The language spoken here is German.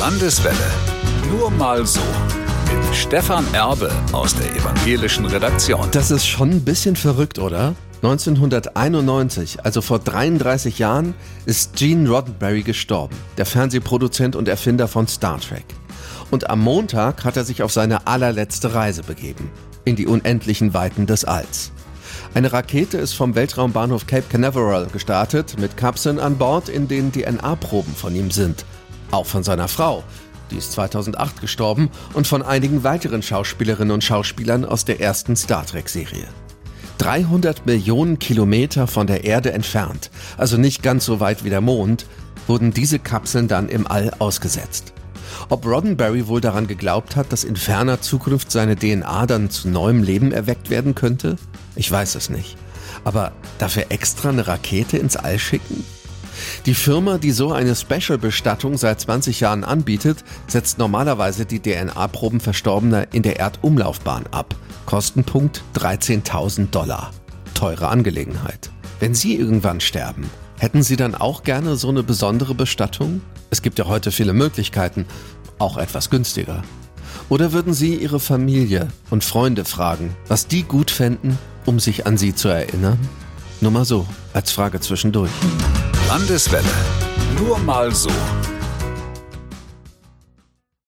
Landeswelle. Nur mal so. Mit Stefan Erbe aus der evangelischen Redaktion. Das ist schon ein bisschen verrückt, oder? 1991, also vor 33 Jahren, ist Gene Roddenberry gestorben, der Fernsehproduzent und Erfinder von Star Trek. Und am Montag hat er sich auf seine allerletzte Reise begeben, in die unendlichen Weiten des Alls. Eine Rakete ist vom Weltraumbahnhof Cape Canaveral gestartet, mit Kapseln an Bord, in denen DNA-Proben von ihm sind. Auch von seiner Frau. Die ist 2008 gestorben und von einigen weiteren Schauspielerinnen und Schauspielern aus der ersten Star Trek-Serie. 300 Millionen Kilometer von der Erde entfernt, also nicht ganz so weit wie der Mond, wurden diese Kapseln dann im All ausgesetzt. Ob Roddenberry wohl daran geglaubt hat, dass in ferner Zukunft seine DNA dann zu neuem Leben erweckt werden könnte? Ich weiß es nicht. Aber dafür extra eine Rakete ins All schicken? Die Firma, die so eine Special-Bestattung seit 20 Jahren anbietet, setzt normalerweise die DNA-Proben Verstorbener in der Erdumlaufbahn ab. Kostenpunkt 13.000 Dollar. Teure Angelegenheit. Wenn Sie irgendwann sterben, hätten Sie dann auch gerne so eine besondere Bestattung? Es gibt ja heute viele Möglichkeiten, auch etwas günstiger. Oder würden Sie Ihre Familie und Freunde fragen, was die gut fänden, um sich an Sie zu erinnern? Nur mal so, als Frage zwischendurch. Landeswelle. Nur mal so.